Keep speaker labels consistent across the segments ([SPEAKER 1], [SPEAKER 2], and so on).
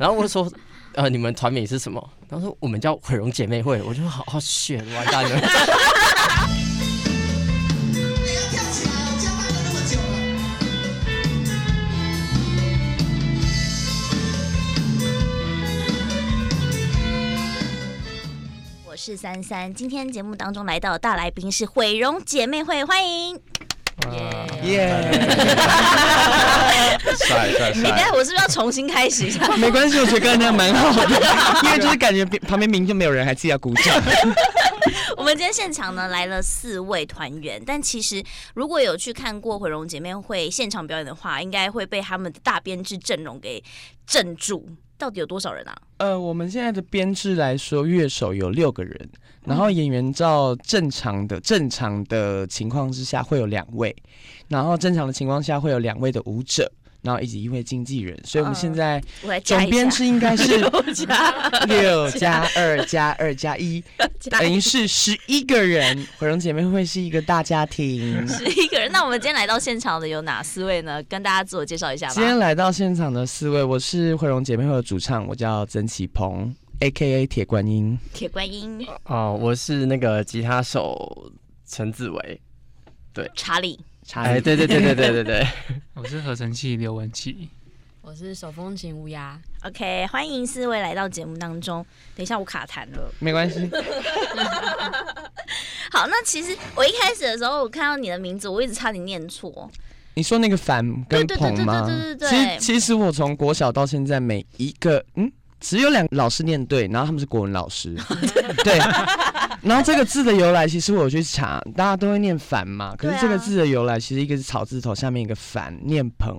[SPEAKER 1] 然后我就说，呃，你们团名是什么？然后说我们叫毁容姐妹会。我就好好选，完蛋了。
[SPEAKER 2] 我是三三，今天节目当中来到的大来宾是毁容姐妹会，欢迎。
[SPEAKER 3] 耶！帅帅帅！
[SPEAKER 2] 你看我是不是要重新开始一下？
[SPEAKER 3] 没关系，我觉得刚才那样蛮好的，因为就是感觉旁边明明就没有人，还自己要鼓掌。
[SPEAKER 2] 我们今天现场呢来了四位团员，但其实如果有去看过毁容姐妹会现场表演的话，应该会被他们的大编制阵容给镇住。到底有多少人啊？
[SPEAKER 3] 呃，我们现在的编制来说，乐手有六个人，然后演员照正常的正常的情况之下会有两位，然后正常的情况下会有两位的舞者。然后以及一位经纪人，所以我们现在总编制应该是 六加二加二 加一，等于是十一个人。毁容姐妹会是一个大家庭，
[SPEAKER 2] 十一个人。那我们今天来到现场的有哪四位呢？跟大家自我介绍一下吧。
[SPEAKER 3] 今天来到现场的四位，我是毁容姐妹会的主唱，我叫曾启鹏，A.K.A. 铁观音。
[SPEAKER 2] 铁观音。
[SPEAKER 1] 哦，我是那个吉他手陈子维，对，
[SPEAKER 2] 查理。
[SPEAKER 1] 哎，对对对对对对对，
[SPEAKER 4] 我是合成器刘文琪，
[SPEAKER 5] 我是手风琴乌鸦。
[SPEAKER 2] OK，欢迎四位来到节目当中。等一下我卡痰了，
[SPEAKER 3] 没关系。
[SPEAKER 2] 好，那其实我一开始的时候，我看到你的名字，我一直差点念错。
[SPEAKER 3] 你说那个反跟捧吗？
[SPEAKER 2] 对对对对对。
[SPEAKER 3] 其实其实我从国小到现在，每一个嗯。只有两个老师念对，然后他们是国文老师，对。然后这个字的由来，其实我有去查，大家都会念繁嘛。可是这个字的由来，其实一个是草字头，下面一个繁，念蓬。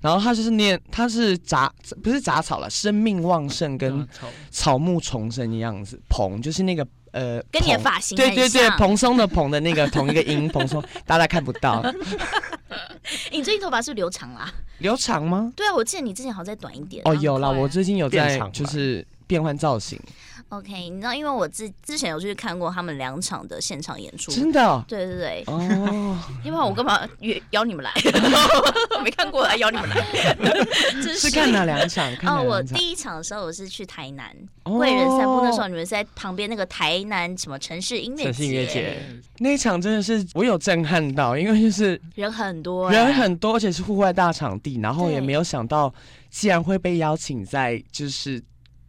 [SPEAKER 3] 然后它就是念，它是杂，不是杂草了，生命旺盛跟草木重生的样子。蓬就是那个呃，
[SPEAKER 2] 跟你的发型
[SPEAKER 3] 对对对，蓬松的蓬的那个同一个音，蓬松，大家看不到。
[SPEAKER 2] 你最近头发是不是留长啦？
[SPEAKER 3] 留长吗？
[SPEAKER 2] 对啊，我记得你之前好像再短一点。
[SPEAKER 3] 哦，有啦，我最近有在就是变换造型。
[SPEAKER 2] OK，你知道，因为我之之前有去看过他们两场的现场演出，
[SPEAKER 3] 真的、哦？
[SPEAKER 2] 对对对。哦。因为我干嘛约邀你们来？没看过，来邀你们来。
[SPEAKER 3] 是，是看哪两场？
[SPEAKER 2] 哦，我第一场的时候我是去台南贵人散步，那时候你们是在旁边那个台南什么城市音乐节？
[SPEAKER 3] 那一场真的是我有震撼到，因为就是
[SPEAKER 2] 人很多，欸，
[SPEAKER 3] 人很多，而且是户外大场地，然后也没有想到，竟然会被邀请在就是。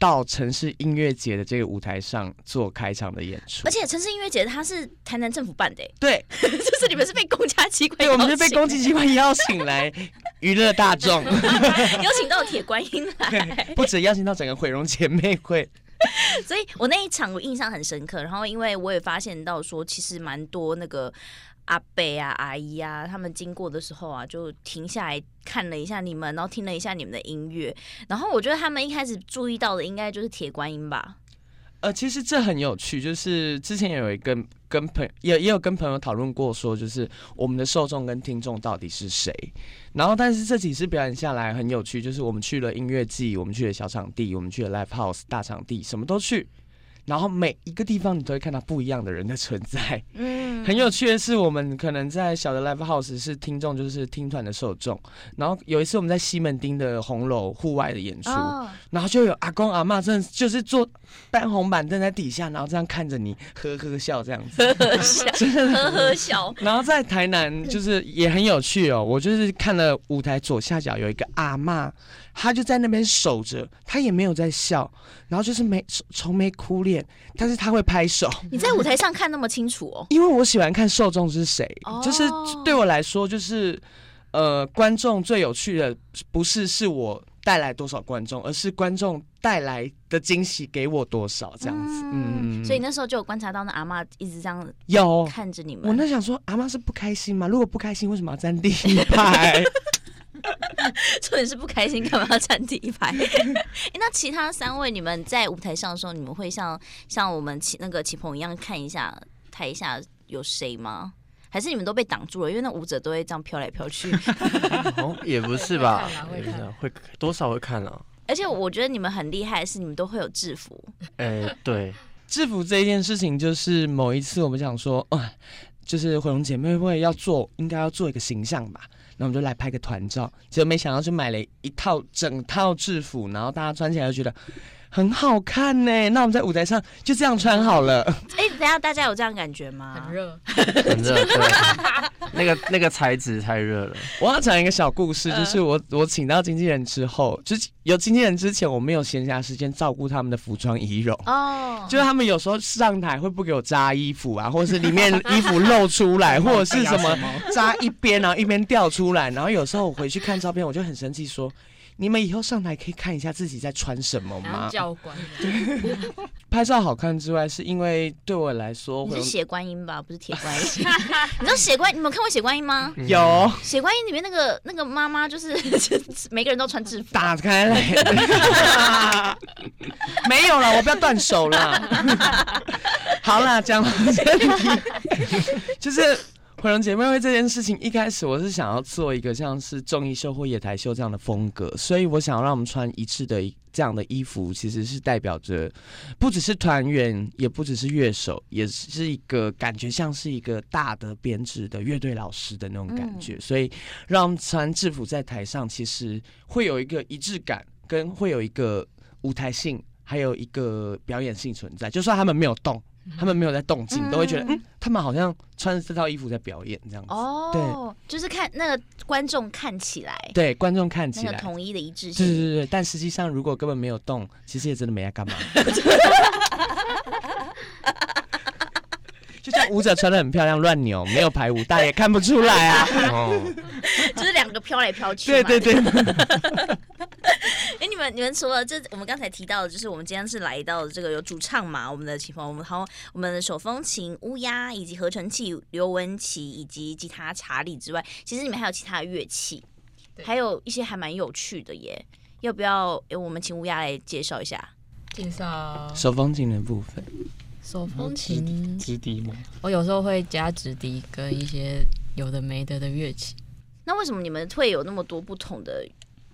[SPEAKER 3] 到城市音乐节的这个舞台上做开场的演出，
[SPEAKER 2] 而且城市音乐节它是台南政府办的，
[SPEAKER 3] 对，
[SPEAKER 2] 就是你们是被公家机关，
[SPEAKER 3] 对，我们是被公家机关邀请来娱乐大众，
[SPEAKER 2] 邀请到铁观音来，
[SPEAKER 3] 不止邀请到整个毁容姐妹会，
[SPEAKER 2] 所以我那一场我印象很深刻，然后因为我也发现到说，其实蛮多那个。阿伯啊，阿姨啊，他们经过的时候啊，就停下来看了一下你们，然后听了一下你们的音乐，然后我觉得他们一开始注意到的应该就是铁观音吧。
[SPEAKER 3] 呃，其实这很有趣，就是之前也有一个跟朋也也有跟朋友讨论过，说就是我们的受众跟听众到底是谁。然后，但是这几次表演下来很有趣，就是我们去了音乐季，我们去了小场地，我们去了 live house 大场地，什么都去。然后每一个地方你都会看到不一样的人的存在。嗯，很有趣的是，我们可能在小的 live house 是听众，就是听团的受众。然后有一次我们在西门町的红楼户外的演出，哦、然后就有阿公阿妈，真的就是坐搬红板凳在底下，然后这样看着你呵呵笑这样子，
[SPEAKER 2] 呵呵笑，真的呵呵笑。
[SPEAKER 3] 然后在台南就是也很有趣哦，我就是看了舞台左下角有一个阿嬷。他就在那边守着，他也没有在笑，然后就是没愁眉苦脸，但是他会拍手。
[SPEAKER 2] 你在舞台上看那么清楚哦？
[SPEAKER 3] 因为我喜欢看受众是谁，哦、就是对我来说，就是呃，观众最有趣的不是是我带来多少观众，而是观众带来的惊喜给我多少这样子。嗯，
[SPEAKER 2] 嗯，所以那时候就有观察到那阿妈一直这样
[SPEAKER 3] 有
[SPEAKER 2] 看着你们。
[SPEAKER 3] 我那想说，阿妈是不开心吗？如果不开心，为什么要站第一排？
[SPEAKER 2] 重点是不开心，干嘛要站第一排？欸，那其他三位，你们在舞台上的时候，你们会像像我们启那个齐鹏一样看一下台下有谁吗？还是你们都被挡住了？因为那舞者都会这样飘来飘去。
[SPEAKER 1] 哦，也不是吧？会看，会多少会看啊。
[SPEAKER 2] 而且我觉得你们很厉害的是，你们都会有制服。
[SPEAKER 1] 哎、欸，对，
[SPEAKER 3] 制服这一件事情，就是某一次我们想说，啊、呃，就是毁容姐妹会要做，应该要做一个形象吧。那我们就来拍个团照。结果没想到就买了一套整套制服，然后大家穿起来就觉得很好看呢。那我们在舞台上就这样穿好了。
[SPEAKER 2] 哎、欸，等下大家有这样感觉吗？
[SPEAKER 5] 很热，
[SPEAKER 1] 很热，对，那个那个材质太热了。
[SPEAKER 3] 我要讲一个小故事，就是我我请到经纪人之后，就是有经纪人之前，我没有闲暇时间照顾他们的服装仪容哦，就是他们有时候上台会不给我扎衣服啊，或者是里面 衣服露出来，或者是什么扎一边然后一边掉出来，然后有时候我回去看照片，我就很生气说。你们以后上台可以看一下自己在穿什么吗？
[SPEAKER 5] 教官，
[SPEAKER 3] 拍照好看之外，是因为对我来说，
[SPEAKER 2] 你是血观音吧，不是铁观音。你知道血观，你们有看过血观音吗？
[SPEAKER 3] 有。
[SPEAKER 2] 血观音里面那个那个妈妈，就是 每个人都穿制服。
[SPEAKER 3] 打开来。没有了，我不要断手了。好啦，讲完这里，就是。毁容姐妹会这件事情，一开始我是想要做一个像是综艺秀或野台秀这样的风格，所以我想要让我们穿一致的这样的衣服，其实是代表着不只是团员，也不只是乐手，也是一个感觉像是一个大的编制的乐队老师的那种感觉，所以让我们穿制服在台上，其实会有一个一致感，跟会有一个舞台性，还有一个表演性存在，就算他们没有动。他们没有在动静，都会觉得嗯，他们好像穿着这套衣服在表演这样子。哦，
[SPEAKER 2] 对，就是看那个观众看起来，
[SPEAKER 3] 对，观众看起来
[SPEAKER 2] 统一的一致性。
[SPEAKER 3] 对对对，但实际上如果根本没有动，其实也真的没在干嘛。就像舞者穿的很漂亮乱扭，没有排舞，大家也看不出来啊。哦，
[SPEAKER 2] 就是两个飘来飘去。
[SPEAKER 3] 对对对。
[SPEAKER 2] 哎、欸，你们你们除了这，我们刚才提到的，就是我们今天是来到这个有主唱嘛，我们的情况，我们好，我们的手风琴乌鸦，以及合成器刘文琪，以及吉他查理之外，其实你们还有其他的乐器，还有一些还蛮有趣的耶。要不要？欸、我们请乌鸦来介绍一下。
[SPEAKER 5] 介绍
[SPEAKER 3] 手风琴的部分。
[SPEAKER 5] 手风琴
[SPEAKER 4] 直笛吗？
[SPEAKER 5] 我有时候会加直笛跟一些有的没的的乐器。
[SPEAKER 2] 那为什么你们会有那么多不同的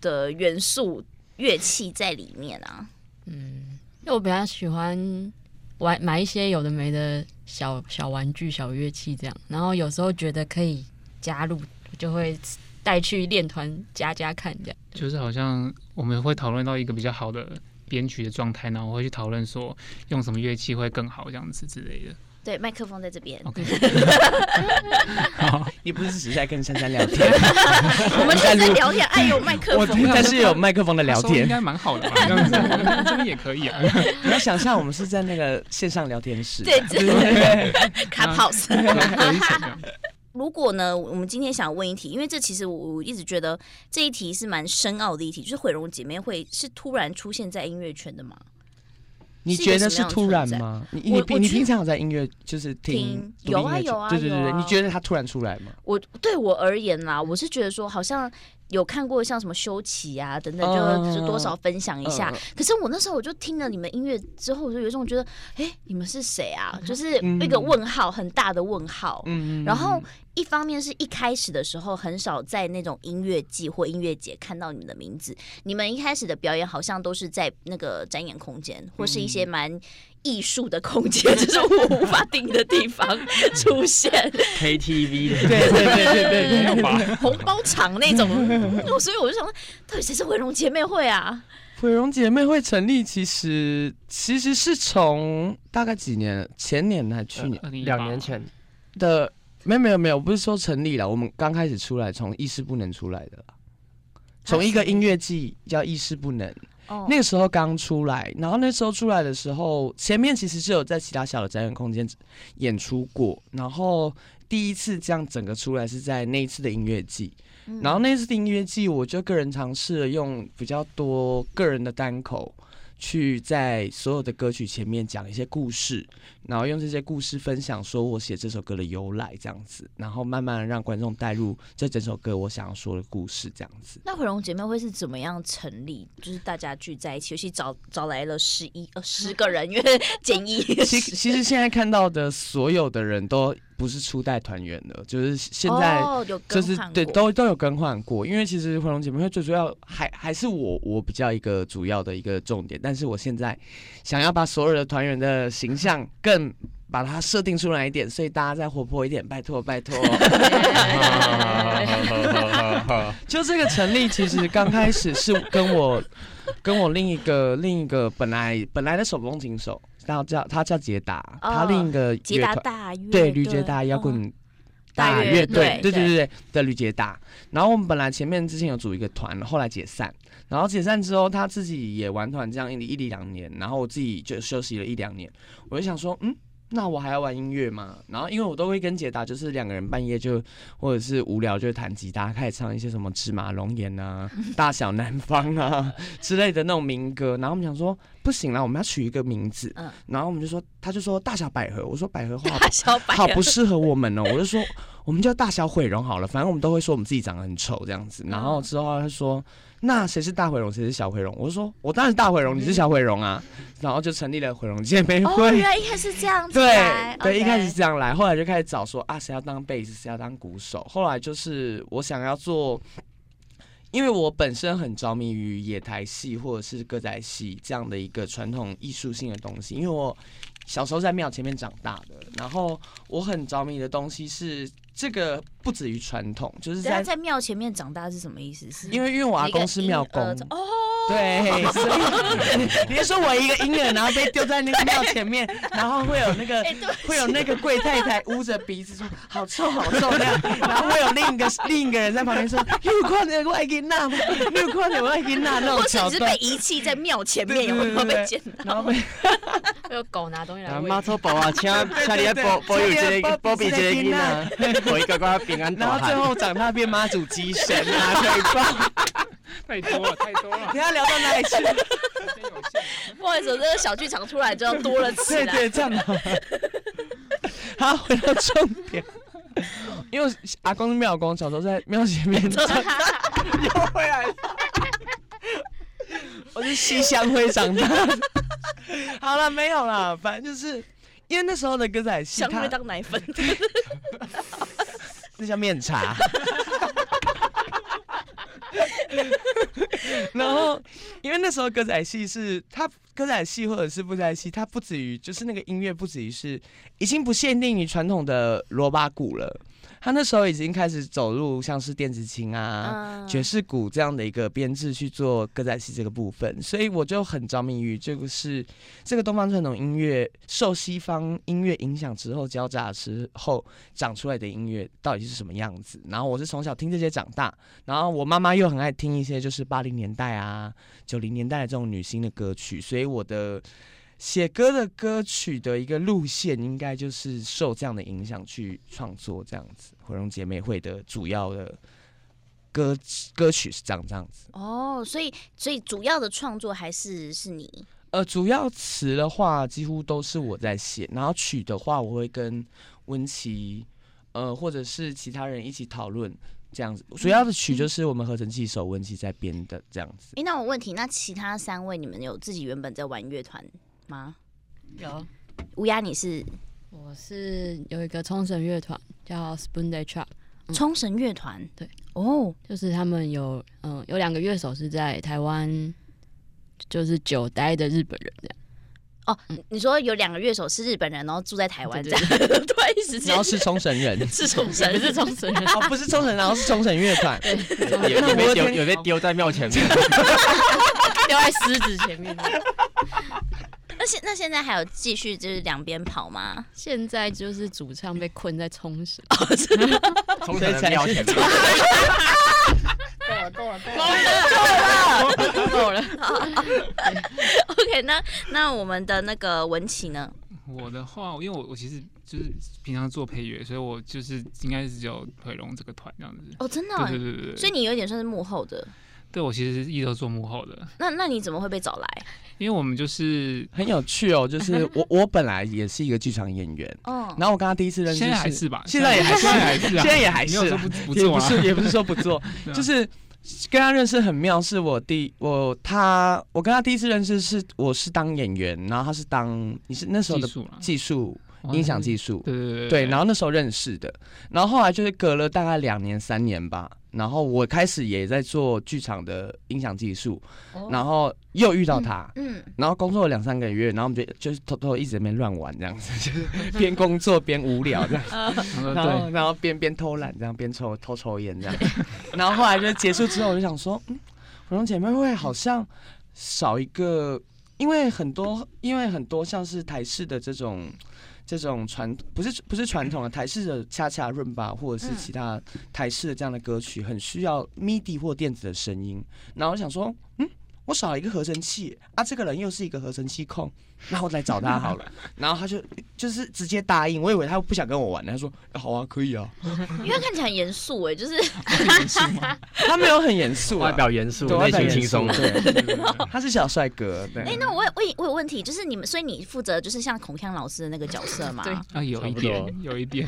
[SPEAKER 2] 的元素乐器在里面啊？
[SPEAKER 5] 嗯，因为我比较喜欢玩买一些有的没的小小玩具、小乐器这样，然后有时候觉得可以加入，就会带去练团加加看这样。
[SPEAKER 4] 就是好像我们会讨论到一个比较好的。编曲的状态，然后我会去讨论说用什么乐器会更好，这样子之类的。
[SPEAKER 2] 对，麦克风在这边。
[SPEAKER 4] OK。
[SPEAKER 3] 你不是只是在跟珊珊聊天？
[SPEAKER 2] 我们在聊天，哎，呦麦克风，
[SPEAKER 3] 但是有麦克风的聊天，
[SPEAKER 4] 应该蛮好的吧？这样子，这边也可以啊。
[SPEAKER 3] 你要想象我们是在那个线上聊天室，
[SPEAKER 2] 对对对，Clubhouse。如果呢，我们今天想问一题，因为这其实我一直觉得这一题是蛮深奥的一题，就是毁容姐妹会是突然出现在音乐圈的吗？
[SPEAKER 3] 你觉得是突然吗？你你你平常有在音乐就是听，
[SPEAKER 2] 听有啊有啊，
[SPEAKER 3] 对对对对，
[SPEAKER 2] 啊、
[SPEAKER 3] 你觉得他突然出来吗？
[SPEAKER 2] 我对我而言啦，我是觉得说好像。有看过像什么修齐啊等等，就就多少分享一下。可是我那时候我就听了你们音乐之后，我就有一种觉得，哎，你们是谁啊？就是一个问号，很大的问号。然后一方面是一开始的时候很少在那种音乐季或音乐节看到你们的名字。你们一开始的表演好像都是在那个展演空间或是一些蛮艺术的空间，就是我无法定义的地方 出现。
[SPEAKER 1] KTV，
[SPEAKER 3] 的对对对对
[SPEAKER 2] 对，红包场那种。所以我就想问，到底谁是毁容姐妹会啊？
[SPEAKER 3] 毁容姐妹会成立，其实其实是从大概几年，前年还是去年？
[SPEAKER 1] 两年前
[SPEAKER 3] 的？没有没有没有，不是说成立了，我们刚开始出来，从意识不能出来的，从一个音乐季叫意识不能。那个时候刚出来，然后那时候出来的时候，前面其实是有在其他小的展演空间演出过，然后第一次这样整个出来是在那一次的音乐季。然后那次的音乐季，我就个人尝试了用比较多个人的单口，去在所有的歌曲前面讲一些故事，然后用这些故事分享说我写这首歌的由来这样子，然后慢慢让观众带入这整首歌我想要说的故事这样子。
[SPEAKER 2] 那毁容姐妹会是怎么样成立？就是大家聚在一起，尤其找找来了十一呃十个人，因为简易。
[SPEAKER 3] 其其实现在看到的所有的人都。不是初代团员的，就是现在就是对都都有更换过。因为其实回龙姐妹会最主要还还是我我比较一个主要的一个重点，但是我现在想要把所有的团员的形象更把它设定出来一点，所以大家再活泼一点，拜托拜托。就这个成立，其实刚开始是跟我 跟我另一个另一个本来本来的手风琴手，他叫他叫捷达，
[SPEAKER 2] 哦
[SPEAKER 3] 他另一个
[SPEAKER 2] 捷达
[SPEAKER 3] 乐团
[SPEAKER 2] 大乐
[SPEAKER 3] 对吕捷达摇滚大乐队，对对对对的吕杰达。然后我们本来前面之前有组一个团，后来解散。然后解散之后，他自己也玩团这样一一两年，然后我自己就休息了一两年。我就想说，嗯。那我还要玩音乐吗？然后因为我都会跟捷达，就是两个人半夜就或者是无聊就弹吉他，开始唱一些什么芝麻龙眼啊、大小南方啊 之类的那种民歌。然后我们想说不行了，我们要取一个名字。嗯然后我们就说，他就说大小百合。我说百合花好 不适合我们哦。我就说我们叫大小毁容好了，反正我们都会说我们自己长得很丑这样子。然后之后他说。那谁是大毁容，谁是小毁容？我就说，我当然是大毁容，你是小毁容啊。然后就成立了毁容姐妹会。
[SPEAKER 2] 哦，原来一开始是这样子。
[SPEAKER 3] 对
[SPEAKER 2] 对，
[SPEAKER 3] 对，一开始是这样来，后来就开始找说啊，谁要当贝斯，谁要当鼓手。后来就是我想要做，因为我本身很着迷于野台戏或者是歌仔戏这样的一个传统艺术性的东西，因为我小时候在庙前面长大的，然后我很着迷的东西是。这个不止于传统，就是在
[SPEAKER 2] 在庙前面长大是什么意思？是
[SPEAKER 3] 因为因为我阿公是庙公
[SPEAKER 2] 哦，
[SPEAKER 3] 对，所以你是说我一个婴儿，然后被丢在那个庙前面，然后会有那个会有那个贵太太捂着鼻子说好臭好臭那样，然后会有另一个 另一个人在旁边说又快点我爱给那，又快点我爱给那那种桥段，
[SPEAKER 2] 或者是被遗弃在庙前面有没有被捡到？
[SPEAKER 3] 然后被
[SPEAKER 5] 会有 狗拿东西来喂。
[SPEAKER 1] 妈祖保啊，请请你保保佑这个保庇这个囡仔。我一个个平安，
[SPEAKER 3] 然后最后长大变妈祖机神啊，可以吧？
[SPEAKER 4] 太多了，太多了。
[SPEAKER 3] 你要聊到哪里去？
[SPEAKER 2] 不好意思，这个小剧场出来就要多了起来。
[SPEAKER 3] 对对，这样的。好，回到重点。因为阿公是庙公，小时候在庙前面长大，又回来。我是西乡会长大。好了，没有了，反正就是。因为那时候的歌仔戏，
[SPEAKER 2] 香会当奶粉，
[SPEAKER 3] 那叫面茶。然后，因为那时候歌仔戏是它歌仔戏或者是布袋戏，它不止于就是那个音乐不止于是已经不限定于传统的锣巴鼓了。他那时候已经开始走入像是电子琴啊、爵士鼓这样的一个编制去做歌仔戏这个部分，所以我就很着迷于这个是这个东方传统音乐受西方音乐影响之后交杂之后长出来的音乐到底是什么样子。然后我是从小听这些长大，然后我妈妈又很爱听一些就是八零年代啊、九零年代的这种女星的歌曲，所以我的。写歌的歌曲的一个路线，应该就是受这样的影响去创作这样子。回龙姐妹会的主要的歌歌曲是这样这样子。
[SPEAKER 2] 哦，所以所以主要的创作还是是你？
[SPEAKER 3] 呃，主要词的话几乎都是我在写，然后曲的话我会跟温琪呃或者是其他人一起讨论这样子。主要的曲就是我们合成器手温琪在编的这样子。
[SPEAKER 2] 哎、欸，那我问题，那其他三位你们有自己原本在玩乐团吗？
[SPEAKER 5] 有，
[SPEAKER 2] 乌鸦你是？
[SPEAKER 5] 我是有一个冲绳乐团叫 Spoon Day Trap，
[SPEAKER 2] 冲绳乐团？
[SPEAKER 5] 对。
[SPEAKER 2] 哦，
[SPEAKER 5] 就是他们有嗯有两个乐手是在台湾，就是久待的日本人这样。
[SPEAKER 2] 哦，你说有两个乐手是日本人，然后住在台湾这样，
[SPEAKER 5] 对，
[SPEAKER 2] 对，对，
[SPEAKER 3] 然后 是冲绳人，
[SPEAKER 2] 是冲
[SPEAKER 5] 绳，是冲绳人，
[SPEAKER 3] 哦，不是冲绳，然后是冲绳乐团，
[SPEAKER 1] 有有被丢有被丢在庙前面，
[SPEAKER 5] 丢在狮子前面。
[SPEAKER 2] 那现那现在还有继续就是两边跑吗？
[SPEAKER 5] 现在就是主唱被困在冲绳，
[SPEAKER 1] 冲绳的庙前面。
[SPEAKER 4] 够了够了够
[SPEAKER 5] 了够了够了。
[SPEAKER 2] OK，那那我们的那个文琪呢？
[SPEAKER 4] 我的话，因为我我其实就是平常做配乐，所以我就是应该是只有回龙这个团这样子。
[SPEAKER 2] 哦，真的、啊？
[SPEAKER 4] 对对对对。
[SPEAKER 2] 所以你有点算是幕后的。
[SPEAKER 4] 对，我其实是一直都做幕后的。
[SPEAKER 2] 那那你怎么会被找来？
[SPEAKER 4] 因为我们就是
[SPEAKER 3] 很有趣哦，就是我 我本来也是一个剧场演员，哦，然后我跟他第一次认识，
[SPEAKER 4] 现在还是吧？
[SPEAKER 3] 现在也还是，现在也还是，也不是也不是说不做，就是跟他认识很妙，是我第我他我跟他第一次认识是我是当演员，然后他是当你是那时候的技术音响技术。
[SPEAKER 4] 对对对
[SPEAKER 3] 对，然后那时候认识的，然后后来就是隔了大概两年三年吧，然后我开始也在做剧场的音响技术，然后又遇到他，
[SPEAKER 2] 嗯，
[SPEAKER 3] 然后工作了两三个月，然后我们就就是偷偷一直在那边乱玩这样子，就是 边工作边无聊这样，然后然后边边偷懒这样，边抽偷抽烟这样，然后后来就结束之后，我就想说，嗯，回龙姐妹会好像少一个，因为很多因为很多像是台式的这种。这种传不是不是传统的台式的恰恰润吧，或者是其他台式的这样的歌曲，很需要 MIDI 或电子的声音。然后我想说，嗯，我少了一个合成器啊，这个人又是一个合成器控，那我来找他好了。然后他就就是直接答应，我以为他不想跟我玩，他说、啊、好啊，可以啊。
[SPEAKER 2] 因为看起来很严肃哎，就是
[SPEAKER 3] 他没有很严肃、啊，
[SPEAKER 1] 外表严肃，
[SPEAKER 3] 内
[SPEAKER 1] 心轻松。
[SPEAKER 3] 对，他是小帅哥。对。
[SPEAKER 2] 哎、欸，那我我我有问题，就是你们，所以你负责就是像孔锵老师的那个角色吗？
[SPEAKER 4] 对啊，有一点，有一点。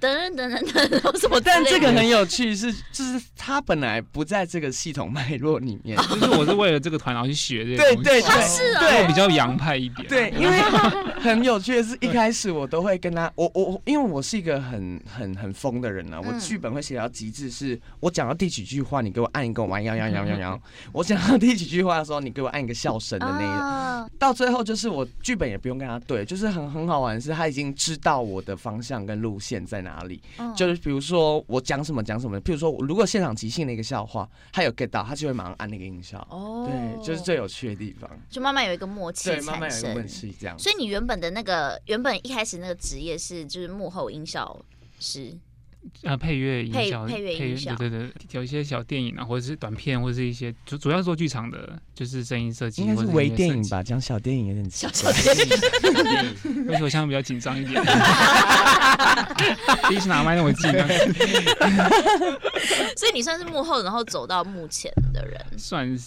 [SPEAKER 2] 等等等等，什么？
[SPEAKER 3] 但这个很有趣，是就是他本来不在这个系统脉络里面，
[SPEAKER 4] 就是我是为了这个团然后去学这个。
[SPEAKER 3] 对对对，
[SPEAKER 2] 是啊，
[SPEAKER 3] 对，
[SPEAKER 4] 比较洋派一点。
[SPEAKER 3] 对，因为 很有趣的是，一开始我都会跟他，我我因为我是一个很很很疯的人啊，我剧本会写到极致，是我讲到第几句话，你给我按一个弯腰腰腰腰腰，我讲到第几句话的时候，你给我按一个笑声的那个，到最后就是我剧本也不用跟他对，就是很很好玩是，他已经知道我的方向跟路线在哪里，就。就是比如说我讲什么讲什么，譬如说如果现场即兴的一个笑话，他有 get 到，他就会马上按那个音效。哦，对，就是最有趣的地方，
[SPEAKER 2] 就慢慢有一个默契
[SPEAKER 3] 慢慢有一个默契这样。
[SPEAKER 2] 所以你原本的那个原本一开始那个职业是就是幕后音效师。
[SPEAKER 4] 啊，配乐音效，
[SPEAKER 2] 配乐音效，
[SPEAKER 4] 对对对，有一些小电影啊，或者是短片，或者是一些主主要做剧场的，就是声音设计，
[SPEAKER 3] 应该是微电影吧？讲小电影有点
[SPEAKER 2] 小 小电
[SPEAKER 4] 影，而且我现在比较紧张一点？第一次拿麦那么近，
[SPEAKER 2] 所以你算是幕后，然后走到幕前的人，
[SPEAKER 4] 算是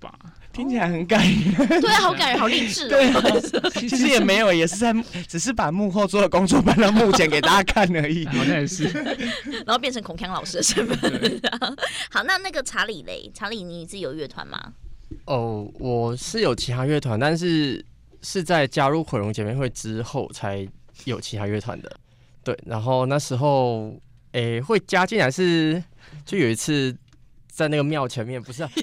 [SPEAKER 4] 吧。
[SPEAKER 3] 听起来很感人，
[SPEAKER 2] 对啊，好感人，好励志。
[SPEAKER 3] 对，其实也没有，也是在，只是把幕后做的工作搬到幕前给大家看而已。
[SPEAKER 4] 好像也是，
[SPEAKER 2] 然后变成孔锵老师的身份。好，那那个查理嘞？查理，你自己有乐团吗？
[SPEAKER 1] 哦，我是有其他乐团，但是是在加入毁容姐妹会之后才有其他乐团的。对，然后那时候，诶、欸，会加进来是，就有一次在那个庙前面，不是、啊。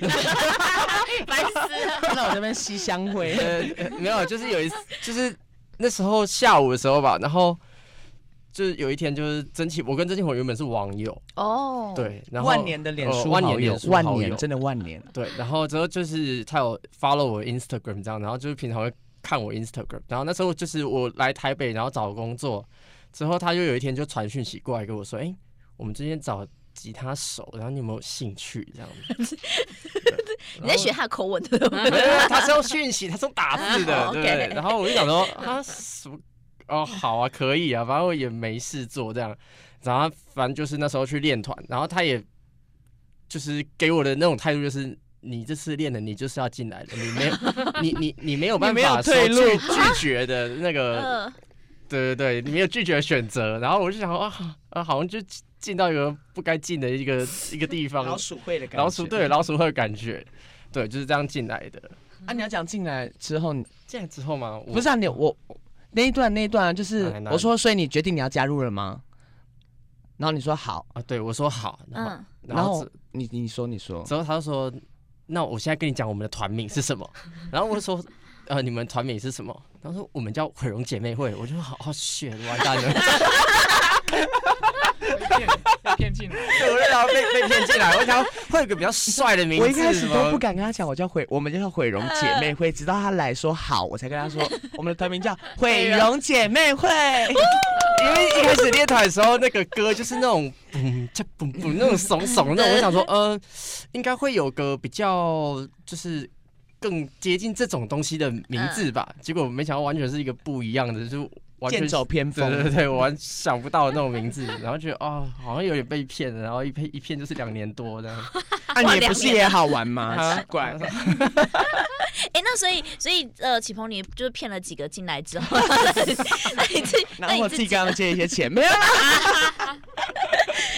[SPEAKER 2] 烦死了！
[SPEAKER 3] 看到我这边吸香灰，
[SPEAKER 1] 呃，没有，就是有一次，就是那时候下午的时候吧，然后就是有一天，就是曾庆，我跟曾庆红原本是网友哦，对，然后
[SPEAKER 3] 万年的脸书好友，万年真的万年，
[SPEAKER 1] 对，然后之后就是他有 follow 我 Instagram 这样，然后就是平常会看我 Instagram，然后那时候就是我来台北，然后找工作之后，他就有一天就传讯息过来跟我说，哎、欸，我们今天找。吉他手，然后你有没有兴趣这样子？
[SPEAKER 2] 你在学他的口吻 的？
[SPEAKER 1] 他是用讯息，他是用打字的，对不对？然后我就想说啊，什么？哦，好啊，可以啊，反正我也没事做这样。然后反正就是那时候去练团，然后他也就是给我的那种态度，就是你这次练的，你就是要进来的，你没 有，你你你没有办法退路拒绝的那个，对对对，你没有拒绝的选择。然后我就想说啊啊，好像就。进到一个不该进的一个一个地方，
[SPEAKER 3] 老鼠会的感觉，
[SPEAKER 1] 老鼠对老鼠会的感觉，对，就是这样进来的。
[SPEAKER 3] 啊，你要讲进来之后，
[SPEAKER 1] 进来之后吗？
[SPEAKER 3] 不是啊，你我那一段那一段就是我说，所以你决定你要加入了吗？然后你说好
[SPEAKER 1] 啊，对我说好，嗯，
[SPEAKER 3] 然后你你说你说，
[SPEAKER 1] 之后他就说，那我现在跟你讲我们的团名是什么？然后我就说，呃，你们团名是什么？然后说我们叫毁容姐妹会，我就说好好选，完蛋了。
[SPEAKER 4] 被骗进来，
[SPEAKER 1] 对，我就想被被骗进来。我想会有个比较帅的名字。
[SPEAKER 3] 我一开始都不敢跟他讲，我叫毁，我们叫毁容姐妹会。直到他来说好，我才跟他说，我们的团名叫毁容姐妹会。
[SPEAKER 1] 因为一开始练团的时候，那个歌就是那种嗯，就嘣嘣那种怂怂的。我想说，嗯、呃，应该会有个比较就是更接近这种东西的名字吧。结果没想到完全是一个不一样的，就。
[SPEAKER 3] 剑走偏锋，
[SPEAKER 1] 对对对，我完想不到的那种名字，然后觉得哦，好像有点被骗了，然后一骗一骗就是两年多的，那。
[SPEAKER 3] 啊，你也不是也好玩吗？奇怪。
[SPEAKER 2] 哎，那所以所以呃，启鹏，你就是骗了几个进来之后，那你自己，
[SPEAKER 3] 然后我自己刚刚借一些钱，没有。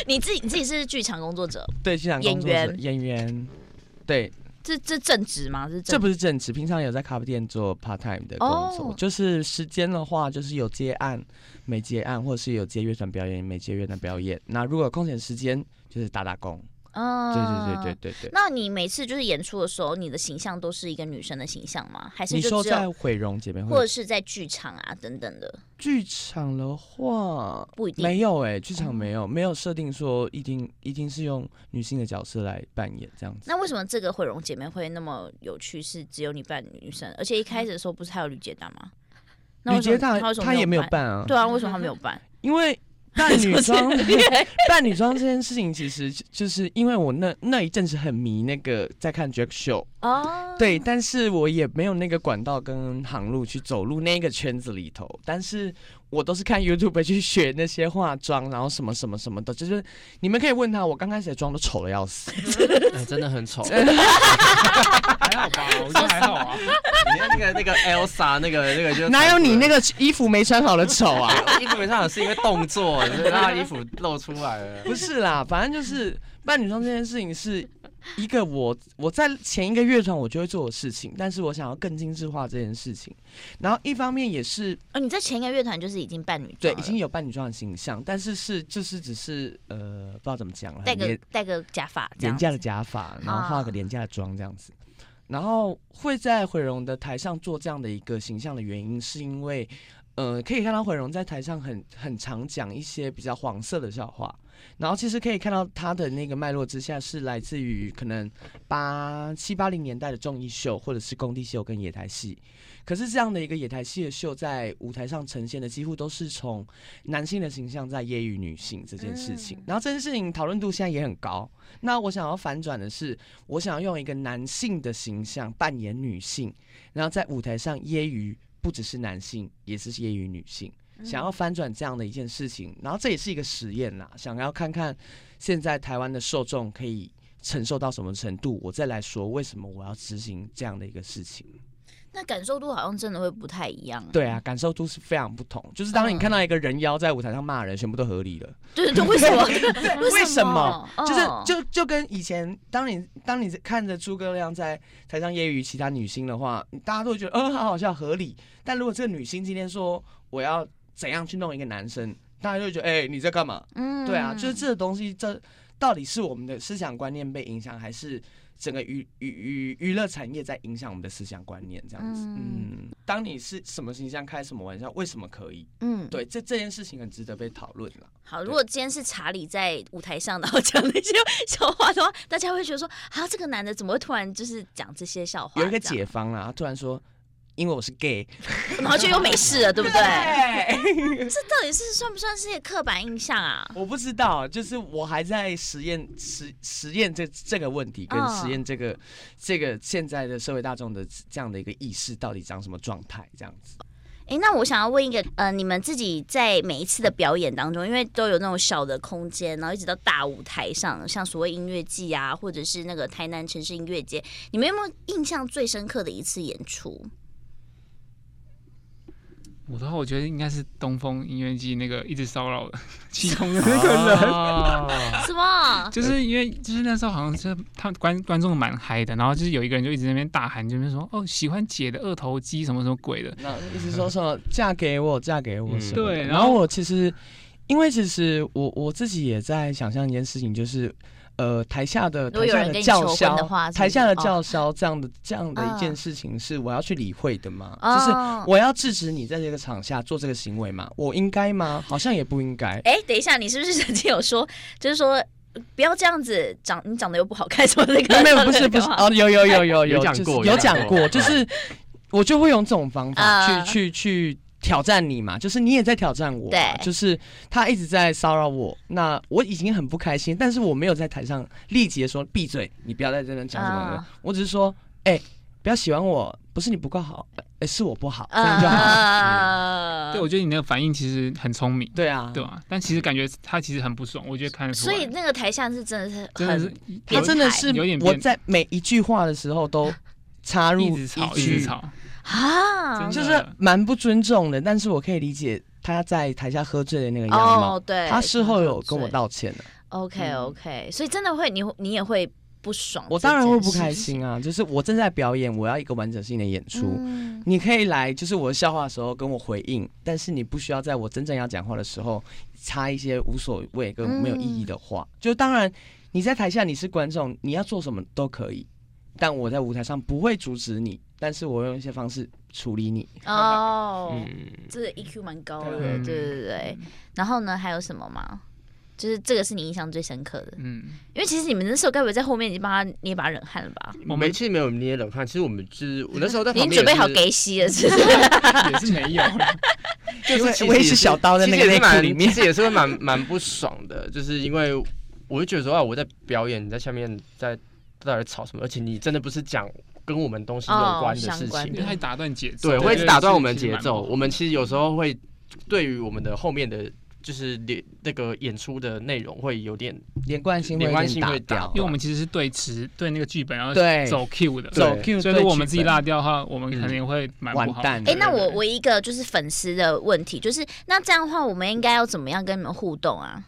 [SPEAKER 2] 你自己你自己是剧场工作者，
[SPEAKER 3] 对，剧场工作者演员，演员，对。
[SPEAKER 2] 这这正职吗？这
[SPEAKER 3] 这不是正职，平常有在咖啡店做 part time 的工作，哦、就是时间的话，就是有接案没接案，或者是有接乐团表演没接乐团表演。那如果空闲时间，就是打打工。嗯，对对对对对对。
[SPEAKER 2] 那你每次就是演出的时候，你的形象都是一个女生的形象吗？还是
[SPEAKER 3] 你说在毁容姐妹会，
[SPEAKER 2] 或者是在剧场啊等等的？
[SPEAKER 3] 剧场的话
[SPEAKER 2] 不一定，
[SPEAKER 3] 没有哎、欸，剧场没有、嗯、没有设定说一定一定是用女性的角色来扮演这样子。
[SPEAKER 2] 那为什么这个毁容姐妹会那么有趣？是只有你扮女生，而且一开始的时候不是还有吕捷达吗？
[SPEAKER 3] 吕捷达他，他也没有扮啊。
[SPEAKER 2] 对啊，为什么他没有扮？
[SPEAKER 3] 因为。扮女装，扮女 装这件事情，其实就是因为我那那一阵子很迷那个在看 Drag Show 哦，对，但是我也没有那个管道跟航路去走入那个圈子里头，但是。我都是看 YouTube 去学那些化妆，然后什么什么什么的，就是你们可以问他，我刚开始的妆都丑的要死，
[SPEAKER 1] 欸，真的很丑，还好吧？我觉得还好啊。你看那个那个 Elsa 那个那个就
[SPEAKER 3] 哪有你那个衣服没穿好的丑啊？
[SPEAKER 1] 衣服没穿好是因为动作，就是让他衣服露出来了。
[SPEAKER 3] 不是啦，反正就是扮女装这件事情是。一个我我在前一个乐团我就会做的事情，但是我想要更精致化这件事情。然后一方面也是，
[SPEAKER 2] 哦，你在前一个乐团就是已经扮女装，
[SPEAKER 3] 对，已经有扮女装的形象，但是是就是只是呃不知道怎么讲了，
[SPEAKER 2] 戴个戴个假发，
[SPEAKER 3] 廉价的假发，然后化个廉价的妆这样子。然后会在毁容的台上做这样的一个形象的原因，是因为呃可以看到毁容在台上很很常讲一些比较黄色的笑话。然后其实可以看到他的那个脉络之下是来自于可能八七八零年代的综艺秀或者是工地秀跟野台戏，可是这样的一个野台戏的秀在舞台上呈现的几乎都是从男性的形象在揶揄女性这件事情，然后这件事情讨论度现在也很高。那我想要反转的是，我想要用一个男性的形象扮演女性，然后在舞台上揶揄不只是男性，也是揶揄女性。想要翻转这样的一件事情，然后这也是一个实验啦，想要看看现在台湾的受众可以承受到什么程度，我再来说为什么我要执行这样的一个事情。
[SPEAKER 2] 那感受度好像真的会不太一样。
[SPEAKER 3] 对啊，感受度是非常不同。就是当你看到一个人妖在舞台上骂人，全部都合理了。
[SPEAKER 2] 对对对，为什么？
[SPEAKER 3] 为什么？就是就就跟以前，当你当你看着诸葛亮在台上揶揄其他女星的话，大家都会觉得，嗯，好好笑，合理。但如果这个女星今天说我要。怎样去弄一个男生，大家就会觉得，哎、欸，你在干嘛？嗯，对啊，就是这个东西，这到底是我们的思想观念被影响，还是整个娱娱娱娱乐产业在影响我们的思想观念？这样子，嗯，嗯，当你是什么形象，开什么玩笑，为什么可以？嗯，对，这这件事情很值得被讨论了。
[SPEAKER 2] 好，如果今天是查理在舞台上，然后讲那些笑话的话，大家会觉得说，啊，这个男的怎么会突然就是讲这些笑话？
[SPEAKER 3] 有一个解方啊，突然说。因为我是 gay，
[SPEAKER 2] 然后就又没事了，对不对？对 这到底是算不算是刻板印象啊？
[SPEAKER 3] 我不知道，就是我还在实验实实验这这个问题，跟实验这个、哦、这个现在的社会大众的这样的一个意识到底长什么状态，这样子。
[SPEAKER 2] 哎，那我想要问一个，呃，你们自己在每一次的表演当中，因为都有那种小的空间，然后一直到大舞台上，像所谓音乐季啊，或者是那个台南城市音乐节，你们有没有印象最深刻的一次演出？
[SPEAKER 4] 我的话，我觉得应该是东风音乐季那个一直骚扰 其中的那个人。
[SPEAKER 2] 什么？
[SPEAKER 4] 就是因为就是那时候好像是他观观众蛮嗨的，然后就是有一个人就一直在那边大喊，就那边说哦喜欢姐的二头肌什么什么鬼的，
[SPEAKER 3] 那一直说什么嫁给我嫁给我什么。
[SPEAKER 4] 对，
[SPEAKER 3] 然后我其实因为其实我我自己也在想象一件事情，就是。呃，台下的台下的叫嚣，台下的叫嚣，这样的这样的一件事情，是我要去理会的吗？哦、就是我要制止你在这个场下做这个行为吗？我应该吗？好像也不应该。
[SPEAKER 2] 哎、欸，等一下，你是不是曾经有说，就是说不要这样子长，你长得又不好看，什么那个？
[SPEAKER 3] 没有，不是不是哦，有有有有有讲过，有讲过，就是我就会用这种方法去、呃、去去。挑战你嘛，就是你也在挑战我，对，就是他一直在骚扰我，那我已经很不开心，但是我没有在台上立即的说闭嘴，你不要在这边讲什么的，uh, 我只是说，哎、欸，不要喜欢我，不是你不够好，哎、欸，是我不好，这样就好。
[SPEAKER 4] Uh, 对，我觉得你那个反应其实很聪明，
[SPEAKER 3] 对啊，
[SPEAKER 4] 对啊？但其实感觉他其实很不爽，我觉得看得出来。
[SPEAKER 2] 所以那个台下是真的是很，
[SPEAKER 3] 他真的是有点，我在每一句话的时候都插入一句。一直吵
[SPEAKER 2] 啊，
[SPEAKER 3] 就是蛮不尊重的，但是我可以理解他在台下喝醉的那个样貌。
[SPEAKER 2] 哦，对，
[SPEAKER 3] 他事后有跟我道歉的。
[SPEAKER 2] OK OK，所以真的会，你你也会不爽。
[SPEAKER 3] 我当然会不开心啊！就是我正在表演，我要一个完整性的演出。嗯、你可以来，就是我的笑话的时候跟我回应，但是你不需要在我真正要讲话的时候插一些无所谓跟没有意义的话。嗯、就当然你在台下你是观众，你要做什么都可以，但我在舞台上不会阻止你，但是我用一些方式处理你。
[SPEAKER 2] 哦，嗯、这个 EQ 蛮高的，对对对对。然后呢，还有什么吗？就是这个是你印象最深刻的，嗯，因为其实你们那时候该不会在后面已经帮他捏把冷汗了吧？
[SPEAKER 1] 我们其实没有捏冷汗，其实我们就是我那时候在旁边，
[SPEAKER 2] 你准备好给吸了，是不是？
[SPEAKER 4] 也是没有，
[SPEAKER 3] 就是我也是小刀在那个内裤里面，
[SPEAKER 1] 其实也是会蛮蛮不爽的，就是因为我就觉得说啊，我在表演，你在下面在在那吵什么？而且你真的不是讲跟我们东西有关的事情，
[SPEAKER 4] 因为会打断节奏，
[SPEAKER 1] 对，会打断我们的节奏。我们其实有时候会对于我们的后面的。就是连那个演出的内容会有点
[SPEAKER 3] 连贯性，
[SPEAKER 1] 连贯性会掉，
[SPEAKER 4] 因为我们其实是对词对那个剧本，然后
[SPEAKER 3] 对
[SPEAKER 4] 走 Q 的，
[SPEAKER 3] 走 Q，
[SPEAKER 4] 所以如果我们自己落掉的话，我们肯定会蛮不好。
[SPEAKER 2] 哎，那我我一个就是粉丝的问题，就是那这样的话，我们应该要怎么样跟你们互动啊？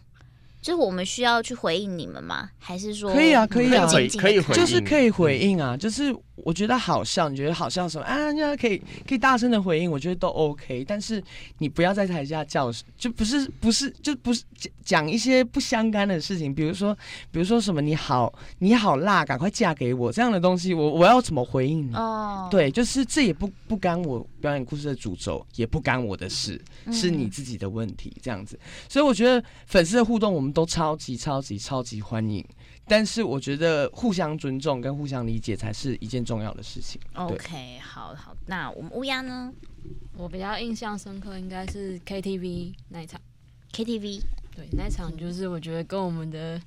[SPEAKER 2] 就是我们需要去回应你们吗？还是说
[SPEAKER 3] 可以啊，可以啊，
[SPEAKER 1] 可以可以回应，
[SPEAKER 3] 就是可以回应啊，就是。我觉得好笑，你觉得好笑什么啊？那可以可以大声的回应，我觉得都 OK。但是你不要在台下叫，就不是不是就不是讲一些不相干的事情，比如说比如说什么你好你好辣，赶快嫁给我这样的东西，我我要怎么回应你？哦，oh. 对，就是这也不不干我表演故事的主轴，也不干我的事，是你自己的问题这样子。所以我觉得粉丝的互动，我们都超级超级超级欢迎。但是我觉得互相尊重跟互相理解才是一件重要的事情。
[SPEAKER 2] OK，好好，那我们乌鸦呢？
[SPEAKER 5] 我比较印象深刻应该是 KTV 那一场。
[SPEAKER 2] KTV，
[SPEAKER 5] 对，那一场就是我觉得跟我们的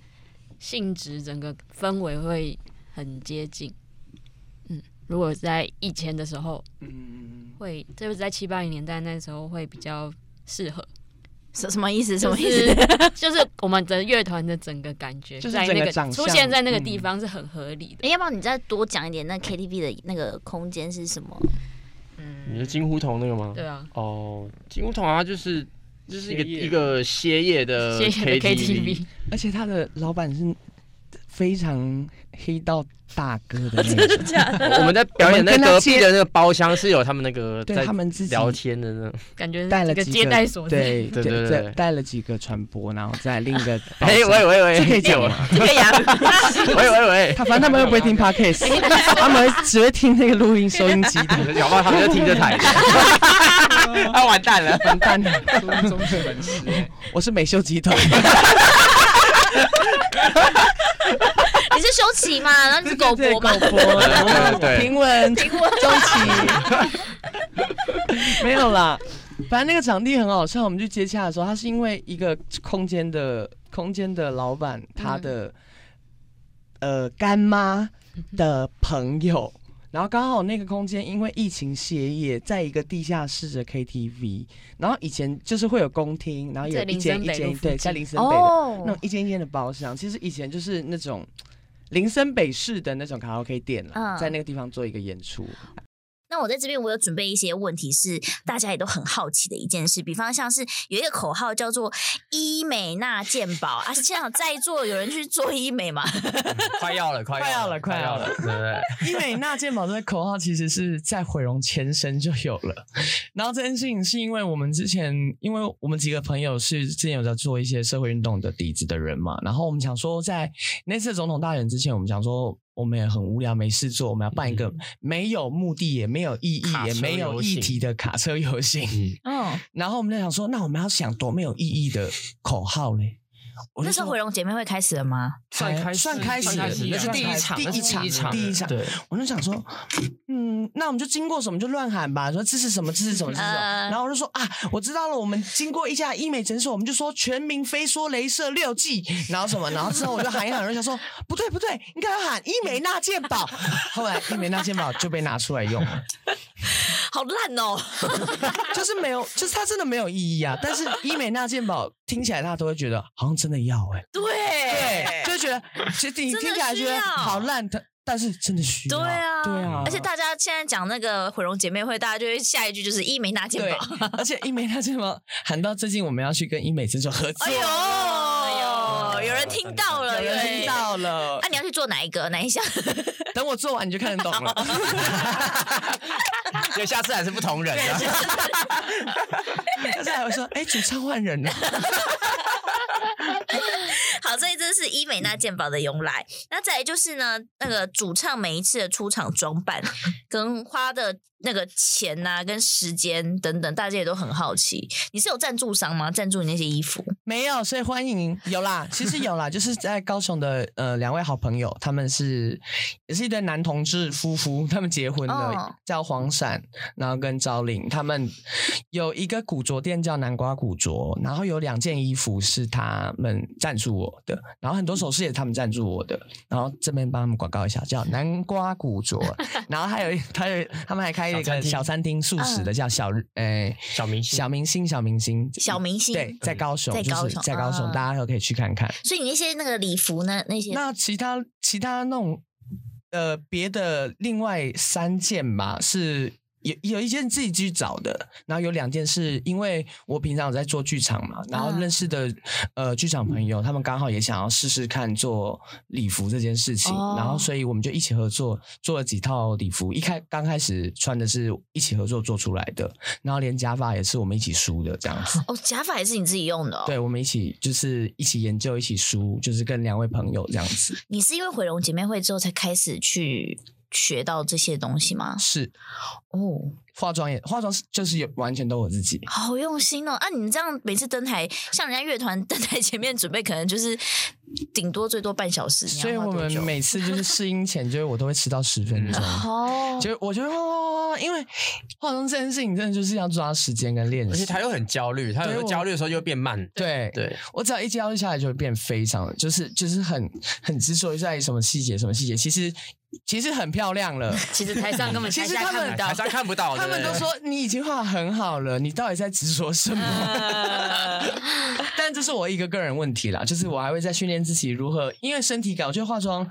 [SPEAKER 5] 性质整个氛围会很接近。嗯，如果在以前的时候，嗯，会，就是在七八零年代那时候会比较适合。
[SPEAKER 2] 什什么意思？什么意思？
[SPEAKER 5] 就是我们的乐团的整个感觉，就在那个出现在那个地方是很合理的。
[SPEAKER 2] 哎，要不要你再多讲一点，那 KTV 的那个空间是什么？
[SPEAKER 1] 嗯，你是金胡同那个吗？
[SPEAKER 5] 对啊。
[SPEAKER 1] 哦，金胡同啊，就是就是一个一个歇业的 KTV，
[SPEAKER 3] 而且他的老板是非常黑道大哥的 那种，
[SPEAKER 1] 我们在表演那隔壁的那个包厢是有他们那个对
[SPEAKER 3] 他们自己
[SPEAKER 1] 聊天的那种。
[SPEAKER 5] 感觉，
[SPEAKER 3] 带了几个
[SPEAKER 5] 接待所，
[SPEAKER 3] 对对对对，带了几个传播，然后在另一个
[SPEAKER 1] 哎喂喂喂，可以讲吗？
[SPEAKER 2] 可以啊，
[SPEAKER 1] 喂喂喂，
[SPEAKER 3] 他反正他们又不会听 Podcast，他们只会听那个录音收音机的，
[SPEAKER 1] 搞不好他们就听这台，啊完蛋了，
[SPEAKER 3] 完蛋了，忠实粉丝，我是美秀集团。
[SPEAKER 2] 你是修齐嘛？然后你是狗婆吗？
[SPEAKER 3] 狗婆，平稳，平稳，周齐，没有啦。反正那个场地很好笑，我们去接洽的时候，他是因为一个空间的空间的老板，他的、嗯、呃干妈的朋友。然后刚好那个空间因为疫情歇业，在一个地下室的 KTV。然后以前就是会有公厅，然后有一间一间对，在林森北的、哦、那种一间一间的包厢。其实以前就是那种林森北市的那种卡拉 OK 店了，嗯、在那个地方做一个演出。
[SPEAKER 2] 那我在这边，我有准备一些问题，是大家也都很好奇的一件事。比方像是有一个口号叫做“医美纳健保”，啊，现场在座有人去做医美吗？
[SPEAKER 1] 快要了，快要了，快要了，对不对？
[SPEAKER 3] 医美纳健保这个口号其实是在毁容前身就有了。然后这件事情是因为我们之前，因为我们几个朋友是之前有在做一些社会运动的底子的人嘛，然后我们想说，在那次总统大选之前，我们想说。我们也很无聊，没事做，我们要办一个没有目的也没有意义也没有议题的卡车游行。嗯，然后我们就想说，那我们要想多没有意义的口号嘞。
[SPEAKER 2] 那时候毁容姐妹会开始了吗？
[SPEAKER 3] 算开始算开始，那是第一场，第一场，第一场。对，我就想说，嗯，那我们就经过什么就乱喊吧，说支持什么支持什么支持什么。然后我就说啊，我知道了，我们经过一家医美诊所，我们就说全民飞梭镭射六 G，然后什么，然后之后我就喊一喊，我就想说不对不对，应该要喊医美纳健保。后来医美纳健保就被拿出来用了，
[SPEAKER 2] 好烂哦，
[SPEAKER 3] 就是没有，就是它真的没有意义啊。但是医美那健保听起来大家都会觉得好像真的要哎，
[SPEAKER 2] 对。
[SPEAKER 3] 对，就觉得其实你听起来觉得好烂，但但是真的需要，
[SPEAKER 2] 对啊，
[SPEAKER 3] 对啊。
[SPEAKER 2] 而且大家现在讲那个毁容姐妹会，大家就会下一句就是医美纳健保，
[SPEAKER 3] 而且医美纳健保喊到最近我们要去跟医美诊所合作，哎呦，
[SPEAKER 2] 哎呦，哦，有人听到了，
[SPEAKER 3] 有人听到了。
[SPEAKER 2] 啊，你要去做哪一个？哪一项？
[SPEAKER 3] 等我做完你就看得懂了。
[SPEAKER 1] 因为下次还是不同人啊。
[SPEAKER 3] 下次还会说，哎、欸，主唱换人了。
[SPEAKER 2] 好，所以这是伊美娜鉴宝的由来。那再来就是呢，那个主唱每一次的出场装扮跟花的那个钱呐、啊，跟时间等等，大家也都很好奇。你是有赞助商吗？赞助你那些衣服？
[SPEAKER 3] 没有，所以欢迎有啦，其实有啦，就是在高雄的呃两位好朋友，他们是也是一对男同志夫妇，他们结婚了，哦、叫黄闪，然后跟昭玲，他们有一个古着店叫南瓜古着，然后有两件衣服是他们赞助我的，然后很多首饰也是他们赞助我的，然后这边帮他们广告一下，叫南瓜古着，然后还有他有 他们还开。一个小餐厅素食的叫小诶、欸、小明星小明星小明星
[SPEAKER 2] 小明星
[SPEAKER 3] 对，在高雄，
[SPEAKER 2] 在高雄，
[SPEAKER 3] 在高雄，大家都可以去看看。
[SPEAKER 2] 所以你那些那个礼服呢？那些
[SPEAKER 3] 那其他其他那种呃别的另外三件吧是。有有一件自己去找的，然后有两件是因为我平常有在做剧场嘛，然后认识的呃剧场朋友，他们刚好也想要试试看做礼服这件事情，哦、然后所以我们就一起合作做了几套礼服。一开刚开始穿的是一起合作做出来的，然后连假发也是我们一起梳的这样子。
[SPEAKER 2] 哦，假发也是你自己用的、哦？
[SPEAKER 3] 对，我们一起就是一起研究一起梳，就是跟两位朋友这样子。
[SPEAKER 2] 你是因为毁容姐妹会之后才开始去？学到这些东西吗？
[SPEAKER 3] 是哦，化妆也化妆就是也完全都我自己，
[SPEAKER 2] 好用心哦。啊，你们这样每次登台，像人家乐团登台前面准备，可能就是顶多最多半小时。
[SPEAKER 3] 所以我们每次就是试音前，就是我都会迟到十分钟。哦，就我觉得哇，因为化妆这件事情真的就是要抓时间跟练习，
[SPEAKER 1] 而且他又很焦虑，他有时候焦虑的时候就会变慢。
[SPEAKER 3] 对对，我只要一焦虑下来，就会变非常，就是就是很很执着于在什么细节什么细节，其实。其实很漂亮了，
[SPEAKER 2] 其实台上根本其实看不到，
[SPEAKER 1] 台上看不到。
[SPEAKER 3] 他们都说你已经画很好了，你到底在执着什么？但这是我一个个人问题啦，就是我还会在训练自己如何，因为身体感，我觉得化妆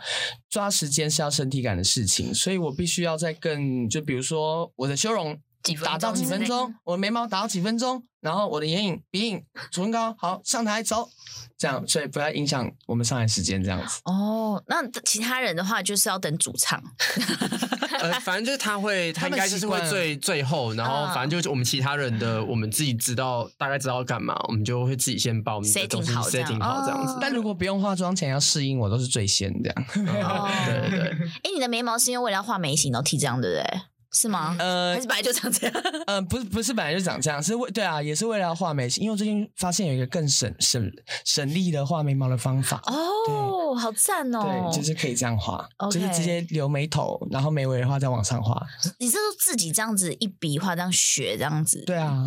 [SPEAKER 3] 抓时间是要身体感的事情，所以我必须要在更，就比如说我的修容打到几分钟，我的眉毛打到几分钟，然后我的眼影、鼻影、唇膏，好，上台走。这样，所以不要影响我们上台时间，这样子。
[SPEAKER 2] 哦，那其他人的话就是要等主唱。
[SPEAKER 1] 呃，反正就是他会，他应该就是会最最后，然后反正就是我们其他人的，我们自己知道大概知道要干嘛，我们就会自己先报名。
[SPEAKER 2] setting 好这样
[SPEAKER 1] ，setting 好这样子。
[SPEAKER 3] 哦、但如果不用化妆前要试音，我都是最先这样。
[SPEAKER 2] 哦、对对对。哎，你的眉毛是因为为了要画眉形然后剃这样，对不对？是吗？呃，还是本来就长这样？
[SPEAKER 3] 嗯、呃，不是，不是本来就长这样，是为对啊，也是为了要画眉形。因为我最近发现有一个更省省省力的画眉毛的方法。
[SPEAKER 2] 哦，好赞哦！
[SPEAKER 3] 对，就是可以这样画.就是直接留眉头，然后眉尾的话再往上画。
[SPEAKER 2] 你这都自己这样子一笔画，这样学这样子？
[SPEAKER 3] 对啊。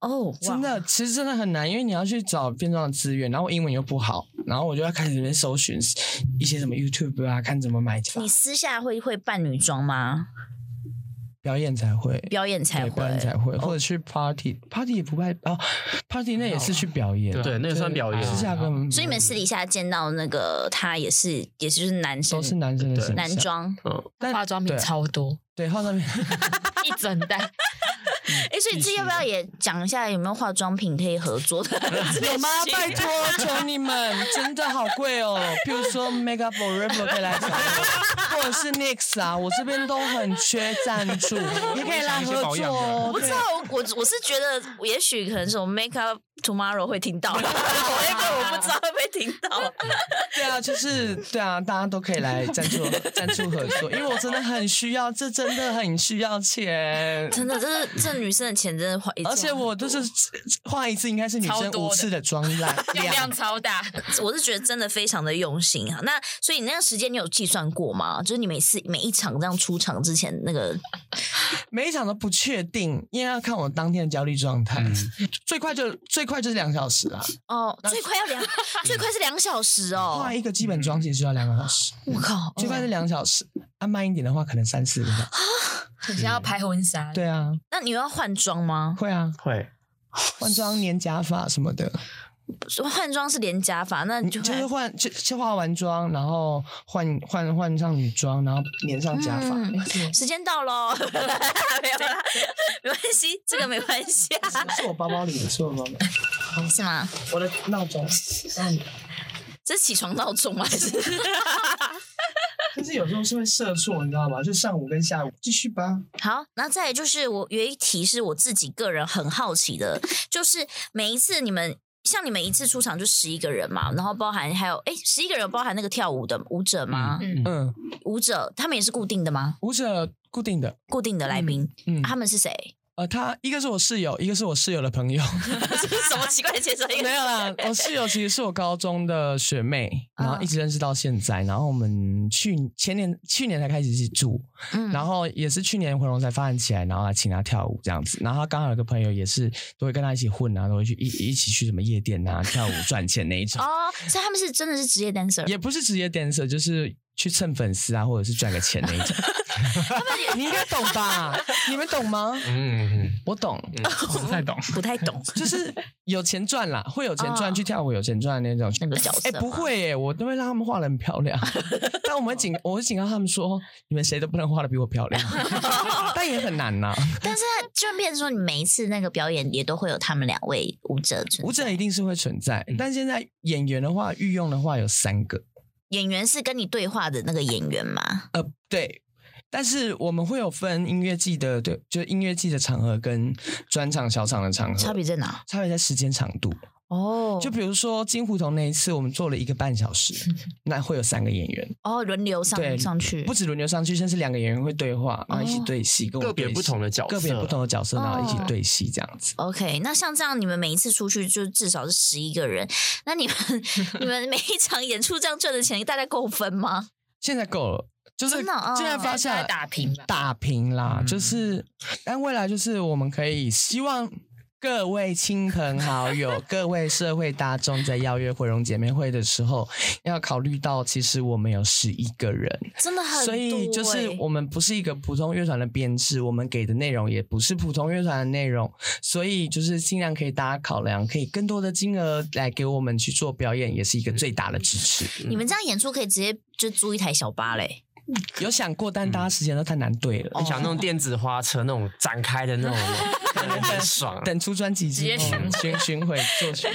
[SPEAKER 2] 哦，oh,
[SPEAKER 3] 真的，其实真的很难，因为你要去找变装的资源，然后我英文又不好，然后我就要开始里面搜寻一些什么 YouTube 啊，看怎么买。
[SPEAKER 2] 你私下会会扮女装吗？
[SPEAKER 3] 表演才会，
[SPEAKER 2] 表演才会，
[SPEAKER 3] 表演才会，或者去 party，party 也不拜哦，party 那也是去表演，
[SPEAKER 1] 对，那也算表演。
[SPEAKER 3] 私下跟，
[SPEAKER 2] 所以你们私底下见到那个他也是，也是就是男生，
[SPEAKER 3] 都是男生的
[SPEAKER 2] 男装，
[SPEAKER 5] 嗯，化妆品超多，
[SPEAKER 3] 对，化妆品。
[SPEAKER 5] 一整袋。
[SPEAKER 2] 哎，所以这要不要也讲一下有没有化妆品可以合作的？
[SPEAKER 3] 有吗？拜托，求你们，真的好贵哦。譬如说 Makeup Forever 可以来找我，或者是 NYX 啊，我这边都很缺赞助，你可以来合作哦。
[SPEAKER 2] 我不知道，我我是觉得，也许可能是我 Makeup Tomorrow 会听到，我那个我不知道会不会听到。
[SPEAKER 3] 对啊，就是对啊，大家都可以来赞助赞助合作，因为我真的很需要，这真的很需要钱，
[SPEAKER 2] 真的，这是这女生的钱真的花，
[SPEAKER 3] 而且我就是画一次应该是女生五次的妆量，
[SPEAKER 5] 量超大。
[SPEAKER 2] 我是觉得真的非常的用心啊。那所以你那个时间你有计算过吗？就是你每次每一场这样出场之前那个，
[SPEAKER 3] 每一场都不确定，因为要看我当天的焦虑状态。最快就最快就是两小时啊。
[SPEAKER 2] 哦，最快要两，最快是两小时哦。
[SPEAKER 3] 画一个基本妆其实就要两个小时。
[SPEAKER 2] 我靠，
[SPEAKER 3] 最快是两小时，按慢一点的话可能三四个小时。
[SPEAKER 5] 你要拍婚纱？
[SPEAKER 3] 对啊。
[SPEAKER 2] 那你要换装吗？
[SPEAKER 3] 会啊，
[SPEAKER 1] 会。
[SPEAKER 3] 换装、粘假发什么的。
[SPEAKER 2] 换装是连假发，那你就
[SPEAKER 3] 就是换，就就化完妆，然后换换换上女装，然后粘上假发。
[SPEAKER 2] 嗯、时间到喽，没有啦，没关系，这个没关系啊。
[SPEAKER 3] 是我包包里的，是我包包。
[SPEAKER 2] 是吗？
[SPEAKER 3] 我的闹钟。
[SPEAKER 2] 这是起床闹钟吗？还是？
[SPEAKER 3] 但是有时候是会设错，你知道吗？就上午跟下午继续吧。
[SPEAKER 2] 好，那再来就是我有一题是我自己个人很好奇的，就是每一次你们像你们一次出场就十一个人嘛，然后包含还有哎十一个人包含那个跳舞的舞者吗？
[SPEAKER 3] 嗯嗯，
[SPEAKER 2] 舞者他们也是固定的吗？
[SPEAKER 3] 舞者固定的，
[SPEAKER 2] 固定的来宾，
[SPEAKER 3] 嗯，
[SPEAKER 2] 他们是谁？
[SPEAKER 3] 呃，他一个是我室友，一个是我室友的朋友。
[SPEAKER 2] 什么奇怪的介绍？
[SPEAKER 3] 没有啦，我室友其实是我高中的学妹，然后一直认识到现在。然后我们去前年去年才开始一起住，嗯，然后也是去年回龙才发展起来，然后来请他跳舞这样子。然后他刚好有个朋友也是都会跟他一起混啊，都会去一一起去什么夜店啊跳舞赚钱那一种。
[SPEAKER 2] 哦，所以他们是真的是职业 dancer？
[SPEAKER 3] 也不是职业 dancer，就是。去蹭粉丝啊，或者是赚个钱那一种，你应该懂吧？你们懂吗？嗯，我懂，
[SPEAKER 4] 我不太懂，
[SPEAKER 2] 不太懂，
[SPEAKER 3] 就是有钱赚啦，会有钱赚，去跳舞有钱赚那种。
[SPEAKER 2] 那个角色。
[SPEAKER 3] 哎，不会哎，我都会让他们画的很漂亮，但我们警，我会警告他们说，你们谁都不能画的比我漂亮，但也很难呐。
[SPEAKER 2] 但是就变成说，你每一次那个表演也都会有他们两位舞者，
[SPEAKER 3] 舞者一定是会存在，但现在演员的话，御用的话有三个。
[SPEAKER 2] 演员是跟你对话的那个演员吗？
[SPEAKER 3] 呃，对，但是我们会有分音乐季的，对，就是音乐季的场合跟专场小场的场合，
[SPEAKER 2] 差别在哪？
[SPEAKER 3] 差别在时间长度。哦，就比如说金胡同那一次，我们做了一个半小时，那会有三个演员
[SPEAKER 2] 哦，轮流上对上去，
[SPEAKER 3] 不止轮流上去，甚至两个演员会对话，然后一起对戏，跟我
[SPEAKER 1] 个别不同的角色，
[SPEAKER 3] 个别不同的角色，然后一起对戏这样子。
[SPEAKER 2] OK，那像这样，你们每一次出去就至少是十一个人，那你们 你们每一场演出这样赚的钱大概够分吗？
[SPEAKER 3] 现在够了，就是现在发现
[SPEAKER 2] 打平
[SPEAKER 3] 打平啦，就是但未来就是我们可以希望。各位亲朋好友，各位社会大众，在邀约回龙姐妹会的时候，要考虑到，其实我们有十一个人，
[SPEAKER 2] 真的很多。
[SPEAKER 3] 所以就是我们不是一个普通乐团的编制，我们给的内容也不是普通乐团的内容，所以就是尽量可以大家考量，可以更多的金额来给我们去做表演，也是一个最大的支持。
[SPEAKER 2] 你们这样演出可以直接就租一台小巴嘞。
[SPEAKER 3] 有想过，但大家时间都太难对了。
[SPEAKER 1] 你想那种电子花车那种展开的那种，很爽。
[SPEAKER 3] 等出专辑之后，巡巡回做巡。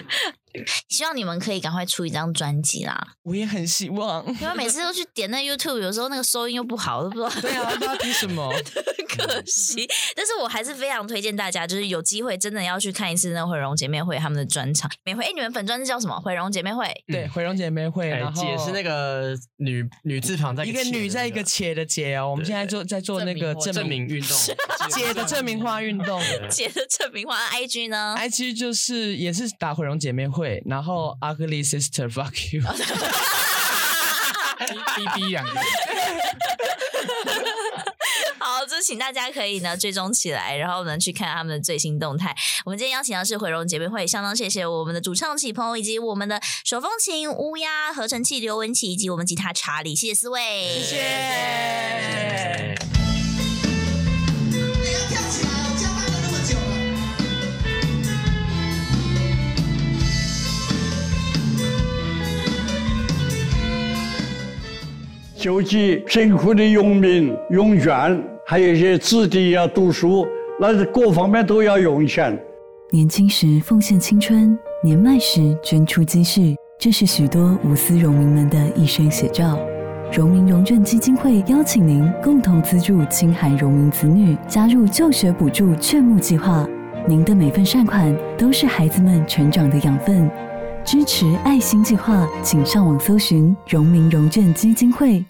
[SPEAKER 2] 希望你们可以赶快出一张专辑啦！
[SPEAKER 3] 我也很希望，
[SPEAKER 2] 因为每次都去点那 YouTube，有时候那个收音又不好，都不知道。
[SPEAKER 3] 对啊，不知道听什么，
[SPEAKER 2] 可惜。但是我还是非常推荐大家，就是有机会真的要去看一次那毁容姐妹会他们的专场。每回哎，你们粉专是叫什么？毁容姐妹会。
[SPEAKER 3] 对，毁容姐妹会。然后
[SPEAKER 1] 姐是那个女女字旁在
[SPEAKER 3] 一个女在一个且的姐哦。我们现在做在做那个证明运动，姐的证明化运动，
[SPEAKER 2] 姐的证明化。IG 呢
[SPEAKER 3] ？IG 就是也是打毁容姐妹会。会，然后 Ugly Sister Fuck You，
[SPEAKER 4] 哔哔两个。
[SPEAKER 2] 好，就请大家可以呢追踪起来，然后呢去看他们的最新动态。我们今天邀请到是回龙姐妹会，相当谢谢我们的主唱启鹏，以及我们的手风琴乌鸦、合成器刘文琪，以及我们吉他查理，谢谢四位，
[SPEAKER 3] 谢谢。
[SPEAKER 6] 救济贫苦的农民用券，还有一些子弟要读书，那各方面都要用钱。
[SPEAKER 7] 年轻时奉献青春，年迈时捐出积蓄，这是许多无私荣民们的一生写照。荣民荣眷基金会邀请您共同资助青海荣民子女加入就学补助劝募计划，您的每份善款都是孩子们成长的养分。支持爱心计划，请上网搜寻荣民融券基金会。